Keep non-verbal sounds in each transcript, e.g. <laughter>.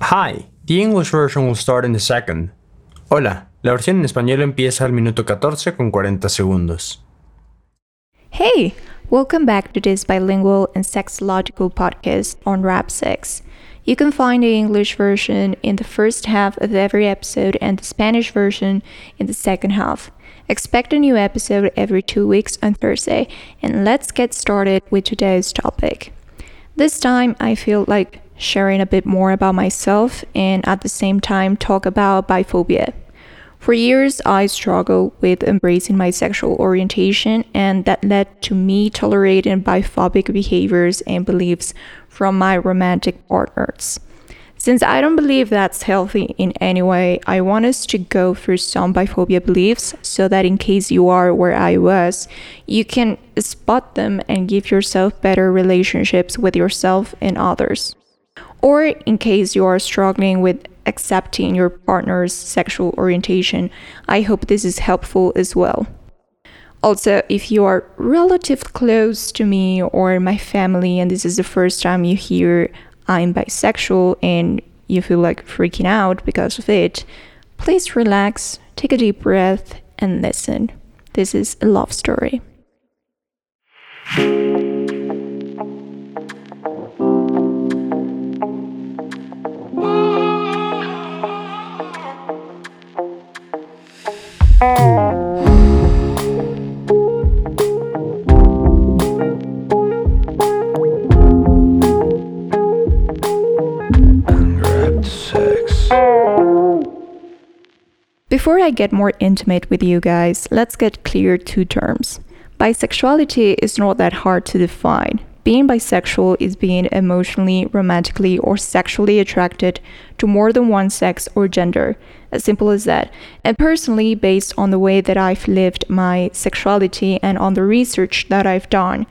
Hi, the English version will start in a second. Hola, la versión en español empieza al minuto 14 con 40 segundos. Hey, welcome back to this bilingual and sexological podcast Unwrap Sex. You can find the English version in the first half of every episode and the Spanish version in the second half. Expect a new episode every two weeks on Thursday, and let's get started with today's topic. This time, I feel like sharing a bit more about myself and at the same time talk about biphobia. For years, I struggled with embracing my sexual orientation, and that led to me tolerating biphobic behaviors and beliefs from my romantic partners. Since I don't believe that's healthy in any way, I want us to go through some biphobia beliefs so that in case you are where I was, you can spot them and give yourself better relationships with yourself and others. Or in case you are struggling with accepting your partner's sexual orientation, I hope this is helpful as well. Also, if you are relatively close to me or my family and this is the first time you hear I'm bisexual and you feel like freaking out because of it, please relax, take a deep breath, and listen. This is a love story. Before I get more intimate with you guys, let's get clear two terms. Bisexuality is not that hard to define. Being bisexual is being emotionally, romantically, or sexually attracted to more than one sex or gender. As simple as that. And personally, based on the way that I've lived my sexuality and on the research that I've done,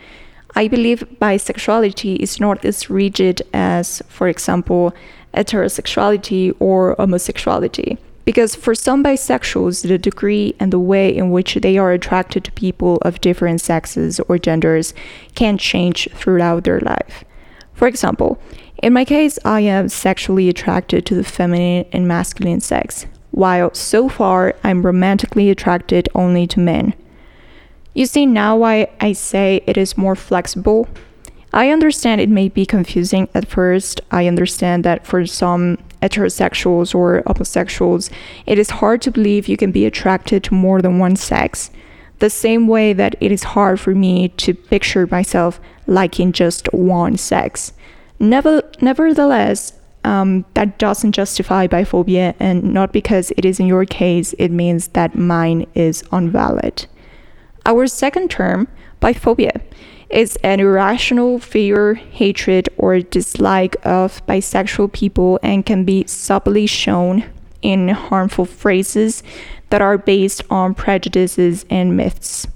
I believe bisexuality is not as rigid as, for example, heterosexuality or homosexuality. Because for some bisexuals, the degree and the way in which they are attracted to people of different sexes or genders can change throughout their life. For example, in my case, I am sexually attracted to the feminine and masculine sex, while so far I'm romantically attracted only to men. You see now why I say it is more flexible? I understand it may be confusing at first. I understand that for some heterosexuals or homosexuals, it is hard to believe you can be attracted to more than one sex. The same way that it is hard for me to picture myself liking just one sex. Never, nevertheless, um, that doesn't justify biphobia, and not because it is in your case, it means that mine is invalid. Our second term, biphobia, is an irrational fear, hatred, or dislike of bisexual people and can be subtly shown in harmful phrases that are based on prejudices and myths.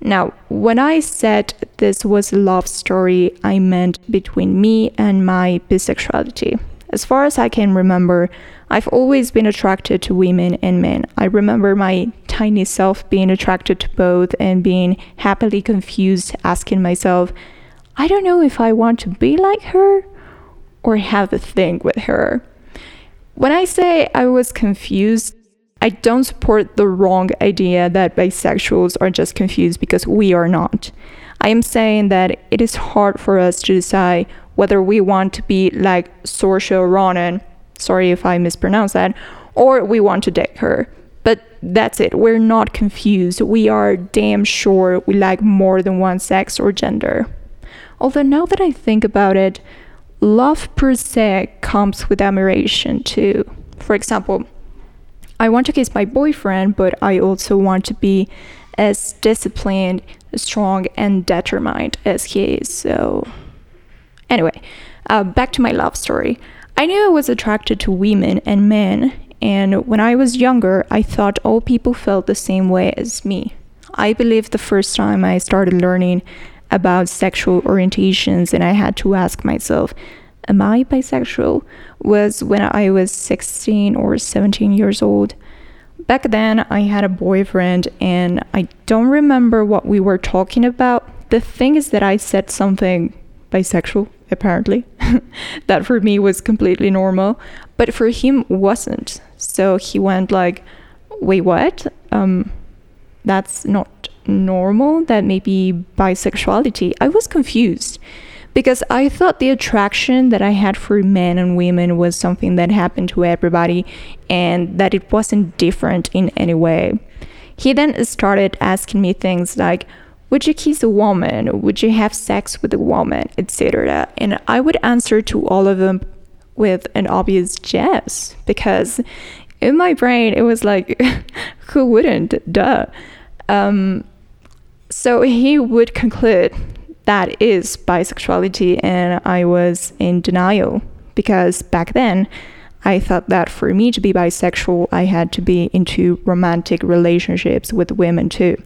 Now, when I said this was a love story, I meant between me and my bisexuality. As far as I can remember, I've always been attracted to women and men. I remember my tiny self being attracted to both and being happily confused, asking myself, I don't know if I want to be like her or have a thing with her. When I say I was confused, I don't support the wrong idea that bisexuals are just confused because we are not. I am saying that it is hard for us to decide whether we want to be like Saoirse Ronan, sorry if I mispronounce that, or we want to date her. But that's it. We're not confused. We are damn sure we like more than one sex or gender. Although now that I think about it, love per se comes with admiration too. For example, I want to kiss my boyfriend, but I also want to be as disciplined, strong, and determined as he is. So Anyway, uh, back to my love story. I knew I was attracted to women and men, and when I was younger, I thought all people felt the same way as me. I believe the first time I started learning about sexual orientations and I had to ask myself, Am I bisexual? was when I was 16 or 17 years old. Back then, I had a boyfriend and I don't remember what we were talking about. The thing is that I said something bisexual apparently. <laughs> that for me was completely normal, but for him wasn't. So he went like, "Wait, what? Um, that's not normal. That may be bisexuality." I was confused because I thought the attraction that I had for men and women was something that happened to everybody and that it wasn't different in any way. He then started asking me things like, would you kiss a woman? Would you have sex with a woman? etc. And I would answer to all of them with an obvious yes, because in my brain it was like, <laughs> who wouldn't? Duh. Um, so he would conclude that is bisexuality, and I was in denial because back then I thought that for me to be bisexual, I had to be into romantic relationships with women too.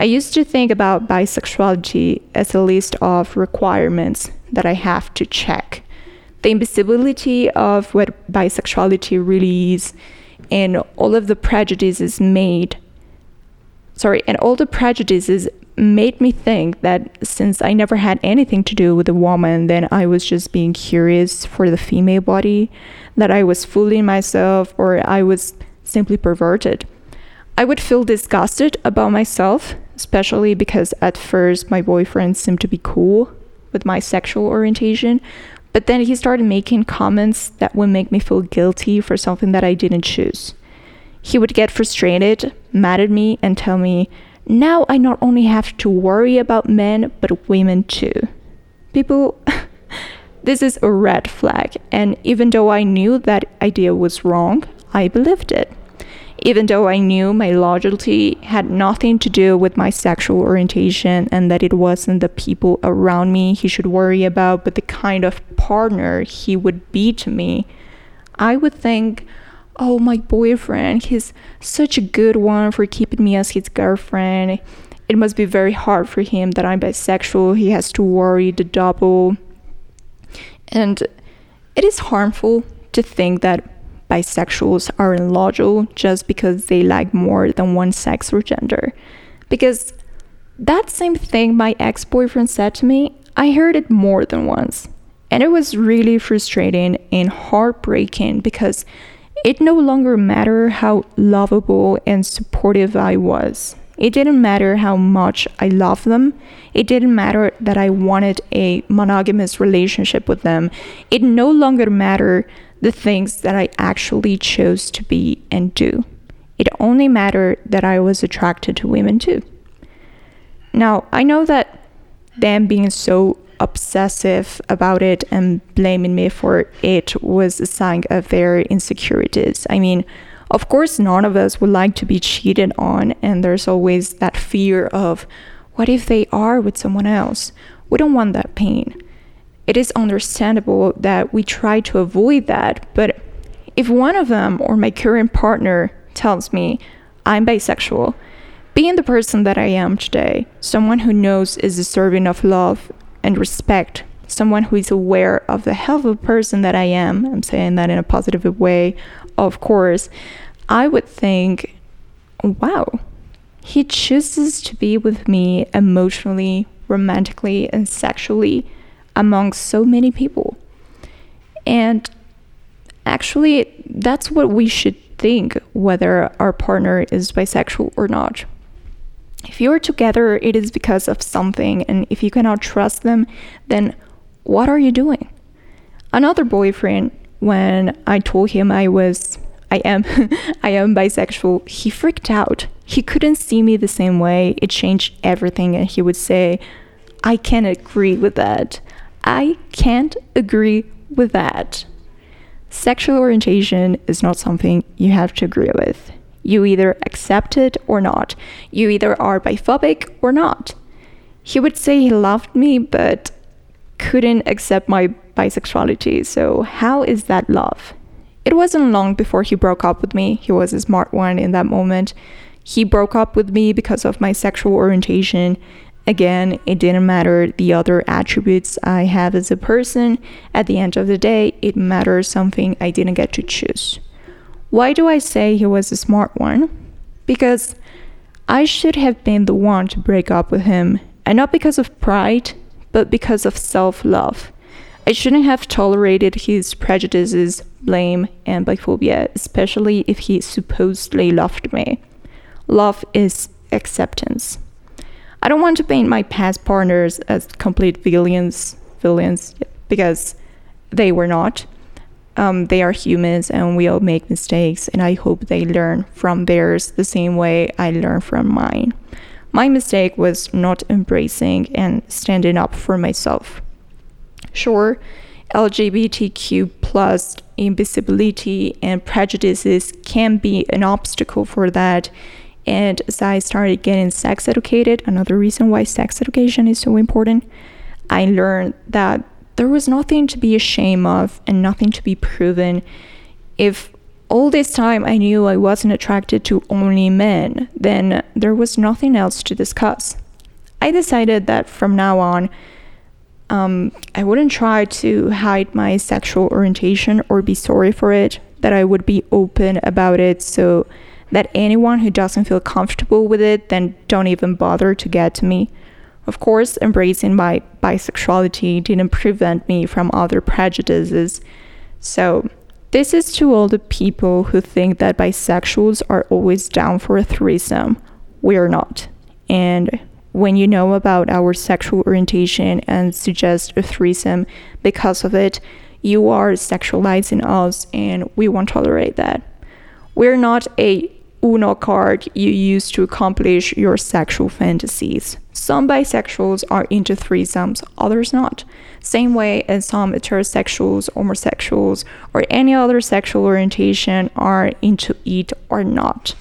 I used to think about bisexuality as a list of requirements that I have to check. The invisibility of what bisexuality really is, and all of the prejudices made, sorry, and all the prejudices made me think that since I never had anything to do with a woman, then I was just being curious for the female body, that I was fooling myself, or I was simply perverted. I would feel disgusted about myself especially because at first my boyfriend seemed to be cool with my sexual orientation, but then he started making comments that would make me feel guilty for something that I didn't choose. He would get frustrated, mad at me, and tell me, now I not only have to worry about men, but women too. People, <laughs> this is a red flag, and even though I knew that idea was wrong, I believed it even though I knew my loyalty had nothing to do with my sexual orientation and that it wasn't the people around me he should worry about, but the kind of partner he would be to me, I would think, oh, my boyfriend, he's such a good one for keeping me as his girlfriend. It must be very hard for him that I'm bisexual. He has to worry the double. And it is harmful to think that bisexuals are illogical just because they like more than one sex or gender. Because that same thing my ex boyfriend said to me, I heard it more than once. And it was really frustrating and heartbreaking because it no longer mattered how lovable and supportive I was. It didn't matter how much I loved them. It didn't matter that I wanted a monogamous relationship with them. It no longer mattered the things that I actually chose to be and do. It only mattered that I was attracted to women too. Now, I know that them being so obsessive about it and blaming me for it was a sign of their insecurities. I mean, of course, none of us would like to be cheated on, and there's always that fear of what if they are with someone else? We don't want that pain it is understandable that we try to avoid that. But if one of them or my current partner tells me I'm bisexual, being the person that I am today, someone who knows is deserving of love and respect, someone who is aware of the health of person that I am, I'm saying that in a positive way, of course, I would think, wow, he chooses to be with me emotionally, romantically, and sexually among so many people. And actually, that's what we should think whether our partner is bisexual or not. If you're together, it is because of something, and if you cannot trust them, then what are you doing? Another boyfriend, when I told him I was, I am, <laughs> I am bisexual, he freaked out. He couldn't see me the same way. It changed everything, and he would say, I can't agree with that. I can't agree with that. Sexual orientation is not something you have to agree with. You either accept it or not. You either are biphobic or not. He would say he loved me, but couldn't accept my bisexuality. So, how is that love? It wasn't long before he broke up with me. He was a smart one in that moment. He broke up with me because of my sexual orientation Again, it didn't matter the other attributes I have as a person. At the end of the day, it matters something I didn't get to choose. Why do I say he was a smart one? Because I should have been the one to break up with him, and not because of pride, but because of self love. I shouldn't have tolerated his prejudices, blame, and biphobia, especially if he supposedly loved me. Love is acceptance. I don't want to paint my past partners as complete villains, villains, because they were not. Um, they are humans and we all make mistakes, and I hope they learn from theirs the same way I learn from mine. My mistake was not embracing and standing up for myself. Sure, LGBTQ plus invisibility and prejudices can be an obstacle for that. And as I started getting sex educated, another reason why sex education is so important, I learned that there was nothing to be ashamed of and nothing to be proven. If all this time I knew I wasn't attracted to only men, then there was nothing else to discuss. I decided that from now on, um, I wouldn't try to hide my sexual orientation or be sorry for it, that I would be open about it so that anyone who doesn't feel comfortable with it then don't even bother to get to me. Of course, embracing my bisexuality didn't prevent me from other prejudices. So, this is to all the people who think that bisexuals are always down for a threesome. We're not. And when you know about our sexual orientation and suggest a threesome because of it, you are sexualizing us and we won't tolerate that. We're not a Uno card you use to accomplish your sexual fantasies. Some bisexuals are into threesomes, others not. Same way as some heterosexuals, homosexuals, or any other sexual orientation are into it or not.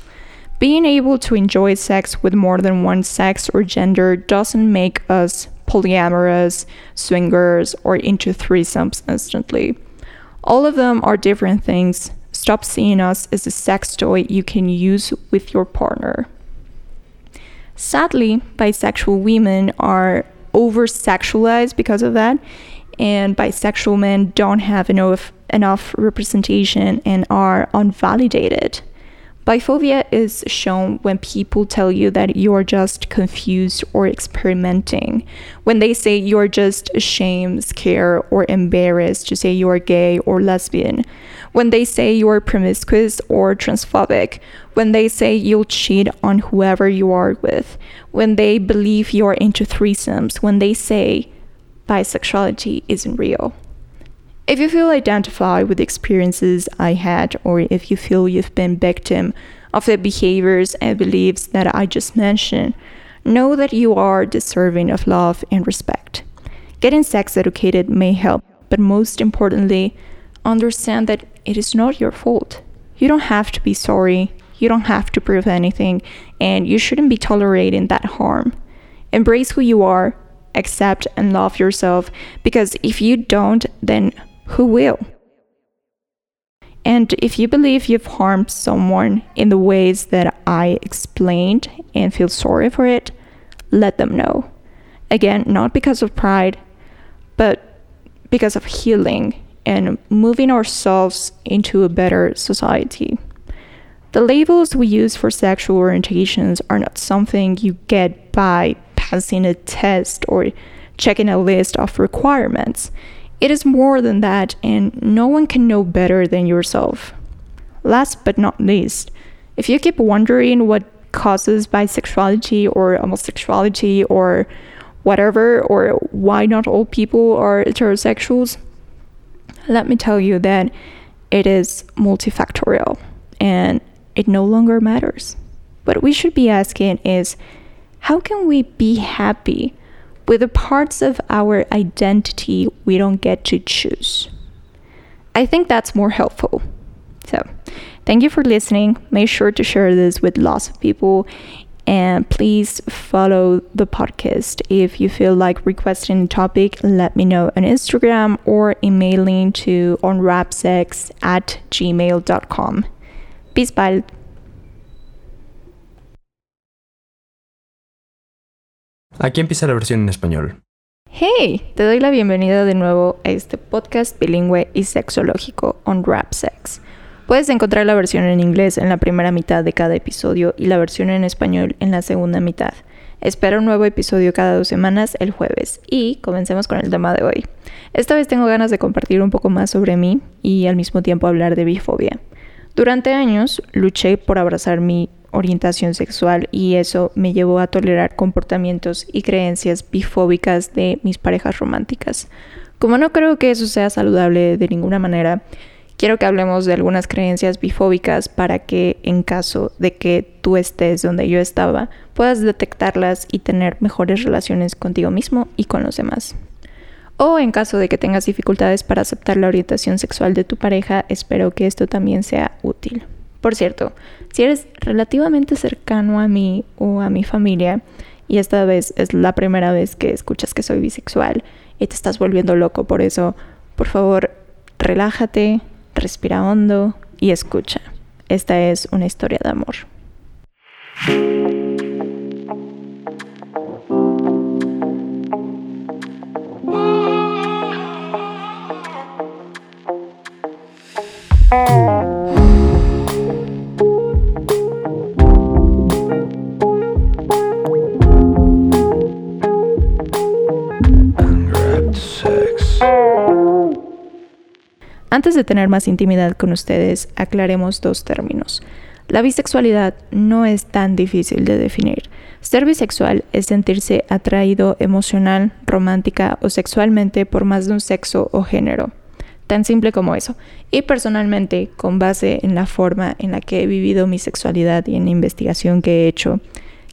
Being able to enjoy sex with more than one sex or gender doesn't make us polyamorous, swingers, or into threesomes instantly. All of them are different things, Stop seeing us as a sex toy you can use with your partner. Sadly, bisexual women are over sexualized because of that, and bisexual men don't have enough enough representation and are unvalidated. Biphobia is shown when people tell you that you're just confused or experimenting. When they say you're just ashamed, scared, or embarrassed to say you're gay or lesbian. When they say you're promiscuous or transphobic. When they say you'll cheat on whoever you are with. When they believe you're into threesomes. When they say bisexuality isn't real. If you feel identified with the experiences I had, or if you feel you've been victim of the behaviors and beliefs that I just mentioned, know that you are deserving of love and respect. Getting sex educated may help, but most importantly, understand that it is not your fault. You don't have to be sorry, you don't have to prove anything, and you shouldn't be tolerating that harm. Embrace who you are, accept and love yourself, because if you don't, then who will? And if you believe you've harmed someone in the ways that I explained and feel sorry for it, let them know. Again, not because of pride, but because of healing and moving ourselves into a better society. The labels we use for sexual orientations are not something you get by passing a test or checking a list of requirements. It is more than that, and no one can know better than yourself. Last but not least, if you keep wondering what causes bisexuality or homosexuality or whatever, or why not all people are heterosexuals, let me tell you that it is multifactorial and it no longer matters. What we should be asking is how can we be happy with the parts of our identity we don't get to choose. I think that's more helpful. So, thank you for listening. Make sure to share this with lots of people. And please follow the podcast. If you feel like requesting a topic, let me know on Instagram or emailing to unwrapsex at gmail.com. Peace, bye. Aquí empieza la versión en español. Hey, te doy la bienvenida de nuevo a este podcast bilingüe y sexológico Unwrap Sex. Puedes encontrar la versión en inglés en la primera mitad de cada episodio y la versión en español en la segunda mitad. Espero un nuevo episodio cada dos semanas el jueves y comencemos con el tema de hoy. Esta vez tengo ganas de compartir un poco más sobre mí y al mismo tiempo hablar de bifobia. Durante años luché por abrazar mi orientación sexual y eso me llevó a tolerar comportamientos y creencias bifóbicas de mis parejas románticas. Como no creo que eso sea saludable de ninguna manera, quiero que hablemos de algunas creencias bifóbicas para que en caso de que tú estés donde yo estaba, puedas detectarlas y tener mejores relaciones contigo mismo y con los demás. O en caso de que tengas dificultades para aceptar la orientación sexual de tu pareja, espero que esto también sea útil. Por cierto, si eres relativamente cercano a mí o a mi familia, y esta vez es la primera vez que escuchas que soy bisexual y te estás volviendo loco por eso, por favor, relájate, respira hondo y escucha. Esta es una historia de amor. Antes de tener más intimidad con ustedes, aclaremos dos términos. La bisexualidad no es tan difícil de definir. Ser bisexual es sentirse atraído emocional, romántica o sexualmente por más de un sexo o género. Tan simple como eso. Y personalmente, con base en la forma en la que he vivido mi sexualidad y en la investigación que he hecho,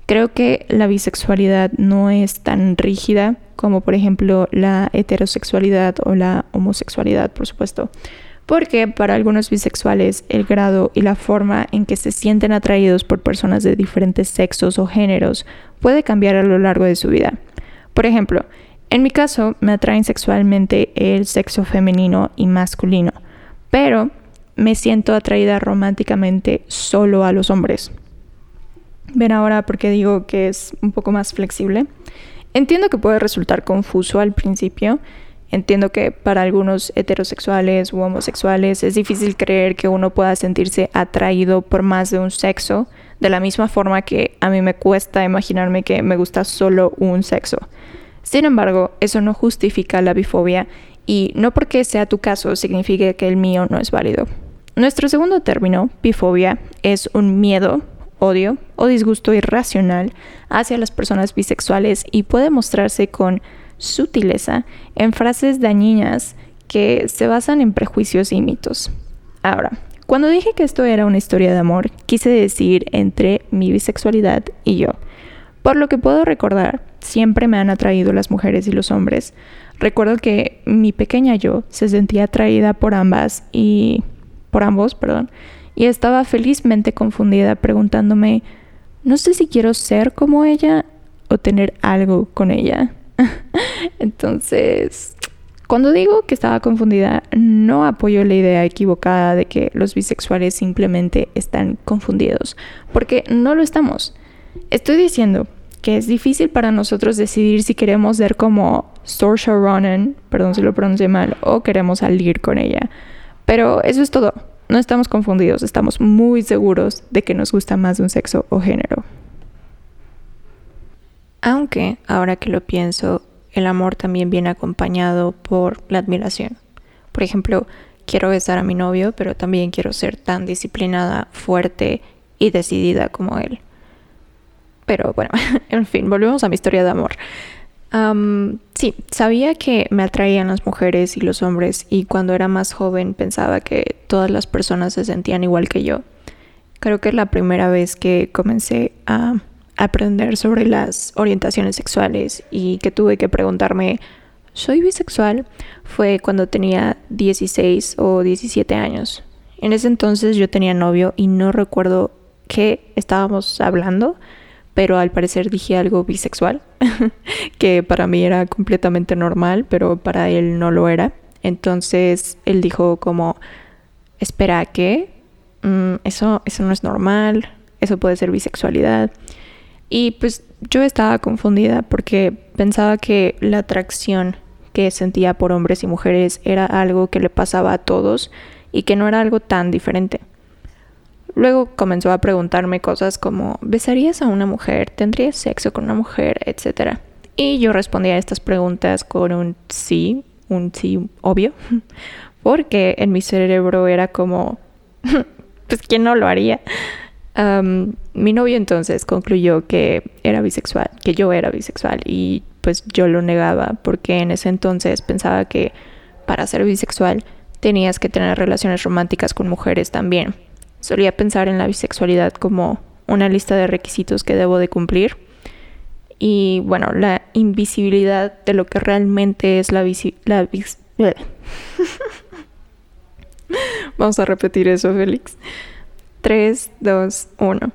creo que la bisexualidad no es tan rígida como por ejemplo la heterosexualidad o la homosexualidad, por supuesto. Porque para algunos bisexuales el grado y la forma en que se sienten atraídos por personas de diferentes sexos o géneros puede cambiar a lo largo de su vida. Por ejemplo, en mi caso me atraen sexualmente el sexo femenino y masculino, pero me siento atraída románticamente solo a los hombres. Ven ahora por qué digo que es un poco más flexible. Entiendo que puede resultar confuso al principio. Entiendo que para algunos heterosexuales u homosexuales es difícil creer que uno pueda sentirse atraído por más de un sexo, de la misma forma que a mí me cuesta imaginarme que me gusta solo un sexo. Sin embargo, eso no justifica la bifobia y no porque sea tu caso significa que el mío no es válido. Nuestro segundo término, bifobia, es un miedo odio o disgusto irracional hacia las personas bisexuales y puede mostrarse con sutileza en frases dañinas que se basan en prejuicios y mitos. Ahora, cuando dije que esto era una historia de amor, quise decir entre mi bisexualidad y yo. Por lo que puedo recordar, siempre me han atraído las mujeres y los hombres. Recuerdo que mi pequeña yo se sentía atraída por ambas y por ambos, perdón, y estaba felizmente confundida preguntándome, no sé si quiero ser como ella o tener algo con ella. <laughs> Entonces, cuando digo que estaba confundida, no apoyo la idea equivocada de que los bisexuales simplemente están confundidos, porque no lo estamos. Estoy diciendo que es difícil para nosotros decidir si queremos ser como Saoirse Ronan, perdón si lo pronuncié mal, o queremos salir con ella. Pero eso es todo. No estamos confundidos, estamos muy seguros de que nos gusta más de un sexo o género. Aunque, ahora que lo pienso, el amor también viene acompañado por la admiración. Por ejemplo, quiero besar a mi novio, pero también quiero ser tan disciplinada, fuerte y decidida como él. Pero bueno, <laughs> en fin, volvemos a mi historia de amor sí, sabía que me atraían las mujeres y los hombres y cuando era más joven pensaba que todas las personas se sentían igual que yo. Creo que la primera vez que comencé a aprender sobre las orientaciones sexuales y que tuve que preguntarme, ¿soy bisexual? fue cuando tenía 16 o 17 años. En ese entonces yo tenía novio y no recuerdo qué estábamos hablando, pero al parecer dije algo bisexual, <laughs> que para mí era completamente normal, pero para él no lo era. Entonces él dijo como, espera, ¿qué? Mm, eso, eso no es normal, eso puede ser bisexualidad. Y pues yo estaba confundida porque pensaba que la atracción que sentía por hombres y mujeres era algo que le pasaba a todos y que no era algo tan diferente. Luego comenzó a preguntarme cosas como, ¿besarías a una mujer? ¿Tendrías sexo con una mujer? Etcétera. Y yo respondía a estas preguntas con un sí, un sí obvio, <laughs> porque en mi cerebro era como, <laughs> pues ¿quién no lo haría? mi novio entonces concluyó que era bisexual, que yo era bisexual y pues yo lo negaba porque en ese entonces pensaba que para ser bisexual tenías que tener relaciones románticas con mujeres también. Solía pensar en la bisexualidad como una lista de requisitos que debo de cumplir y bueno, la invisibilidad de lo que realmente es la, la <laughs> Vamos a repetir eso, Félix. 3, 2, 1.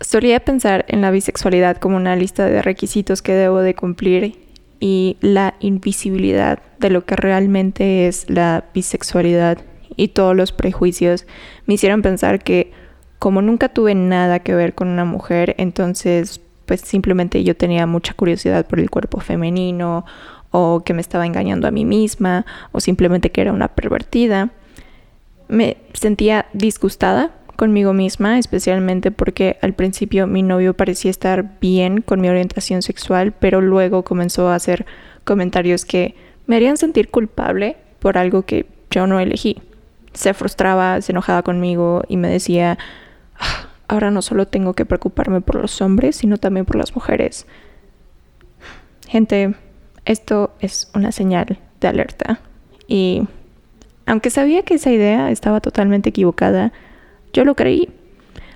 Solía pensar en la bisexualidad como una lista de requisitos que debo de cumplir y la invisibilidad de lo que realmente es la bisexualidad y todos los prejuicios me hicieron pensar que como nunca tuve nada que ver con una mujer, entonces pues simplemente yo tenía mucha curiosidad por el cuerpo femenino o que me estaba engañando a mí misma o simplemente que era una pervertida. Me sentía disgustada conmigo misma, especialmente porque al principio mi novio parecía estar bien con mi orientación sexual, pero luego comenzó a hacer comentarios que me harían sentir culpable por algo que yo no elegí. Se frustraba, se enojaba conmigo y me decía, ah, ahora no solo tengo que preocuparme por los hombres, sino también por las mujeres. Gente, esto es una señal de alerta. Y aunque sabía que esa idea estaba totalmente equivocada, yo lo creí.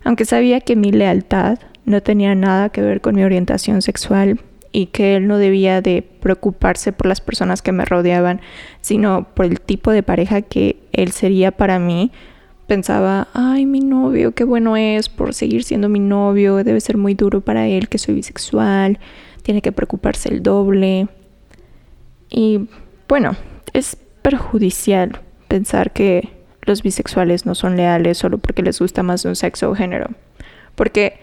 Aunque sabía que mi lealtad no tenía nada que ver con mi orientación sexual y que él no debía de preocuparse por las personas que me rodeaban, sino por el tipo de pareja que él sería para mí, pensaba, ay, mi novio, qué bueno es por seguir siendo mi novio, debe ser muy duro para él que soy bisexual, tiene que preocuparse el doble. Y bueno, es perjudicial pensar que los bisexuales no son leales solo porque les gusta más de un sexo o género. Porque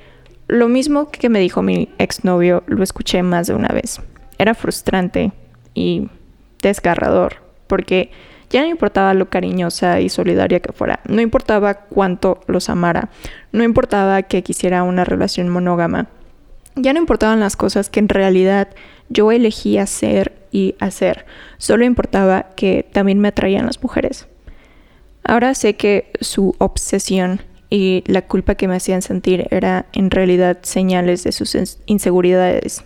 lo mismo que me dijo mi exnovio lo escuché más de una vez. Era frustrante y desgarrador porque ya no importaba lo cariñosa y solidaria que fuera, no importaba cuánto los amara, no importaba que quisiera una relación monógama, ya no importaban las cosas que en realidad yo elegí hacer y hacer, solo importaba que también me atraían las mujeres. Ahora sé que su obsesión y la culpa que me hacían sentir era en realidad señales de sus inseguridades.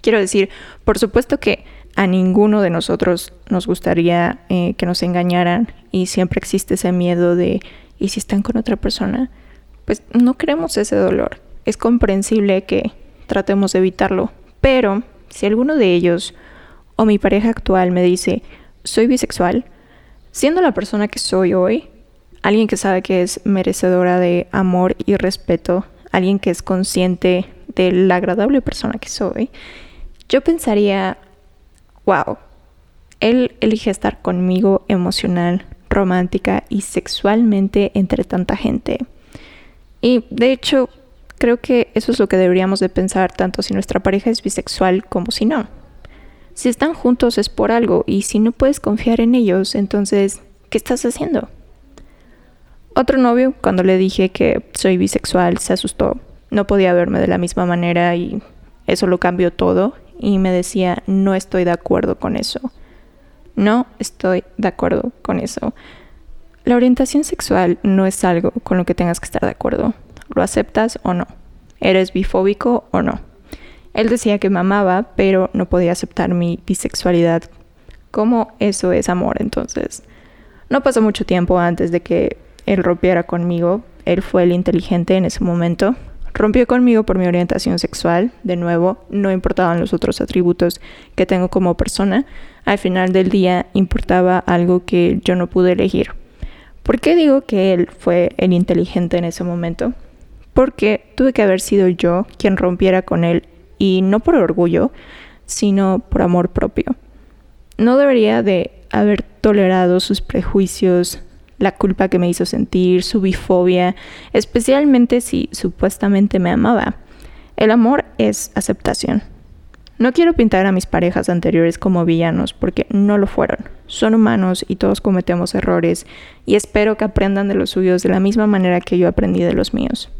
Quiero decir, por supuesto que a ninguno de nosotros nos gustaría eh, que nos engañaran y siempre existe ese miedo de ¿y si están con otra persona? Pues no queremos ese dolor. Es comprensible que tratemos de evitarlo, pero si alguno de ellos o mi pareja actual me dice soy bisexual, siendo la persona que soy hoy, alguien que sabe que es merecedora de amor y respeto, alguien que es consciente de la agradable persona que soy, yo pensaría, wow, él elige estar conmigo emocional, romántica y sexualmente entre tanta gente. Y de hecho, creo que eso es lo que deberíamos de pensar tanto si nuestra pareja es bisexual como si no. Si están juntos es por algo y si no puedes confiar en ellos, entonces, ¿qué estás haciendo? Otro novio, cuando le dije que soy bisexual, se asustó. No podía verme de la misma manera y eso lo cambió todo y me decía, no estoy de acuerdo con eso. No estoy de acuerdo con eso. La orientación sexual no es algo con lo que tengas que estar de acuerdo. ¿Lo aceptas o no? ¿Eres bifóbico o no? Él decía que me amaba, pero no podía aceptar mi bisexualidad. ¿Cómo eso es amor entonces? No pasó mucho tiempo antes de que él rompiera conmigo. Él fue el inteligente en ese momento. Rompió conmigo por mi orientación sexual. De nuevo, no importaban los otros atributos que tengo como persona. Al final del día importaba algo que yo no pude elegir. ¿Por qué digo que él fue el inteligente en ese momento? Porque tuve que haber sido yo quien rompiera con él y no por orgullo, sino por amor propio. No debería de haber tolerado sus prejuicios, la culpa que me hizo sentir, su bifobia, especialmente si supuestamente me amaba. El amor es aceptación. No quiero pintar a mis parejas anteriores como villanos porque no lo fueron. Son humanos y todos cometemos errores y espero que aprendan de los suyos de la misma manera que yo aprendí de los míos.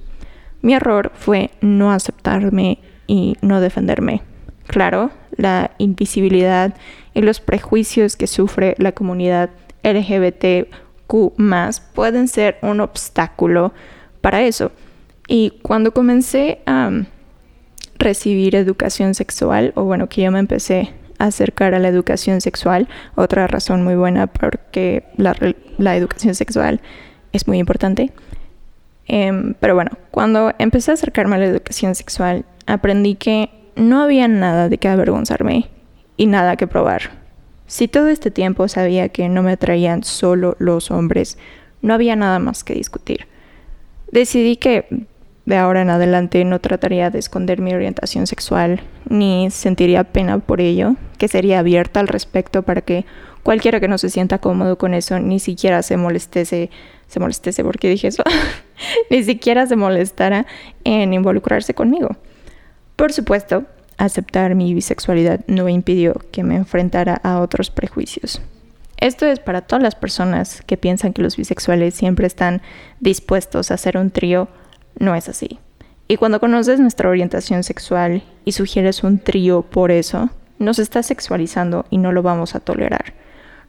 Mi error fue no aceptarme y no defenderme. Claro, la invisibilidad y los prejuicios que sufre la comunidad LGBTQ pueden ser un obstáculo para eso. Y cuando comencé a recibir educación sexual, o bueno, que yo me empecé a acercar a la educación sexual, otra razón muy buena porque la, la educación sexual es muy importante. Em, pero bueno, cuando empecé a acercarme a la educación sexual, aprendí que no había nada de qué avergonzarme y nada que probar. Si todo este tiempo sabía que no me atraían solo los hombres, no había nada más que discutir. Decidí que de ahora en adelante no trataría de esconder mi orientación sexual ni sentiría pena por ello, que sería abierta al respecto para que cualquiera que no se sienta cómodo con eso ni siquiera se molestese, se molestese porque dije eso, <laughs> ni siquiera se molestara en involucrarse conmigo. Por supuesto, aceptar mi bisexualidad no impidió que me enfrentara a otros prejuicios. Esto es para todas las personas que piensan que los bisexuales siempre están dispuestos a hacer un trío no es así. Y cuando conoces nuestra orientación sexual y sugieres un trío por eso, nos estás sexualizando y no lo vamos a tolerar.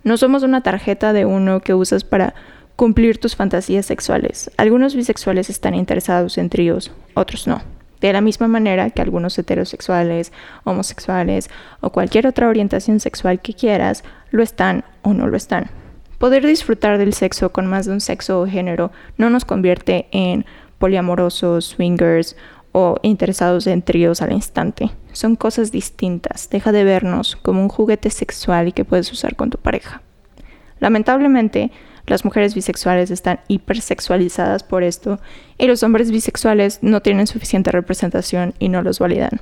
No somos una tarjeta de uno que usas para cumplir tus fantasías sexuales. Algunos bisexuales están interesados en tríos, otros no. De la misma manera que algunos heterosexuales, homosexuales o cualquier otra orientación sexual que quieras lo están o no lo están. Poder disfrutar del sexo con más de un sexo o género no nos convierte en poliamorosos, swingers o interesados en tríos al instante. Son cosas distintas. Deja de vernos como un juguete sexual que puedes usar con tu pareja. Lamentablemente, las mujeres bisexuales están hipersexualizadas por esto y los hombres bisexuales no tienen suficiente representación y no los validan.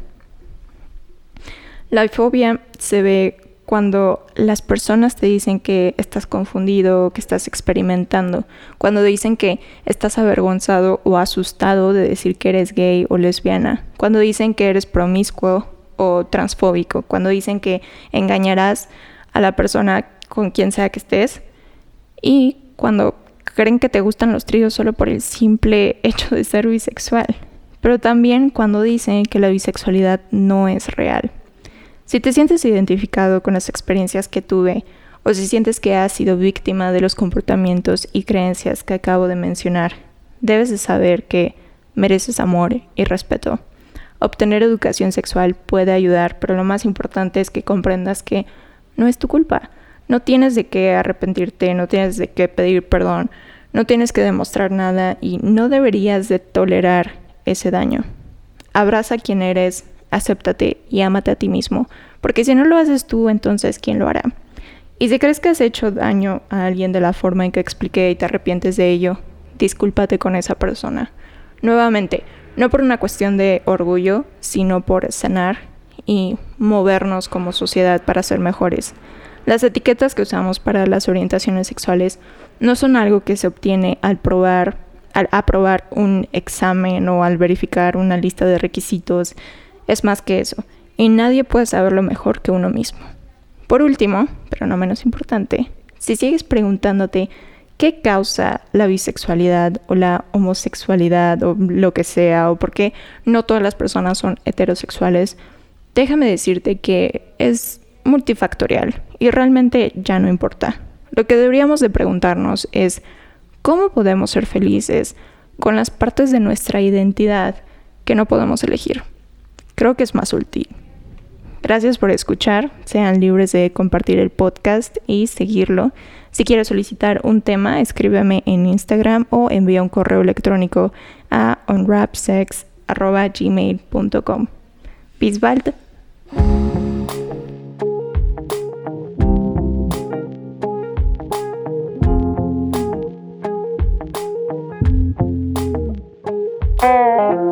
La fobia se ve cuando las personas te dicen que estás confundido, que estás experimentando, cuando dicen que estás avergonzado o asustado de decir que eres gay o lesbiana, cuando dicen que eres promiscuo o transfóbico, cuando dicen que engañarás a la persona con quien sea que estés y cuando creen que te gustan los tríos solo por el simple <laughs> hecho de ser bisexual, pero también cuando dicen que la bisexualidad no es real. Si te sientes identificado con las experiencias que tuve o si sientes que has sido víctima de los comportamientos y creencias que acabo de mencionar, debes de saber que mereces amor y respeto. Obtener educación sexual puede ayudar, pero lo más importante es que comprendas que no es tu culpa. No tienes de qué arrepentirte, no tienes de qué pedir perdón, no tienes que demostrar nada y no deberías de tolerar ese daño. Abraza quien eres, acéptate y ámate a ti mismo, porque si no lo haces tú, entonces ¿quién lo hará? Y si crees que has hecho daño a alguien de la forma en que expliqué y te arrepientes de ello, discúlpate con esa persona. Nuevamente, no por una cuestión de orgullo, sino por sanar y movernos como sociedad para ser mejores. Las etiquetas que usamos para las orientaciones sexuales no son algo que se obtiene al probar, al aprobar un examen o al verificar una lista de requisitos es más que eso, y nadie puede saberlo mejor que uno mismo. Por último, pero no menos importante, si sigues preguntándote qué causa la bisexualidad o la homosexualidad o lo que sea, o por qué no todas las personas son heterosexuales, déjame decirte que es multifactorial y realmente ya no importa. Lo que deberíamos de preguntarnos es cómo podemos ser felices con las partes de nuestra identidad que no podemos elegir creo que es más útil. Gracias por escuchar, sean libres de compartir el podcast y seguirlo. Si quieres solicitar un tema, escríbeme en Instagram o envía un correo electrónico a unwrapsex.gmail.com. Bisbald Música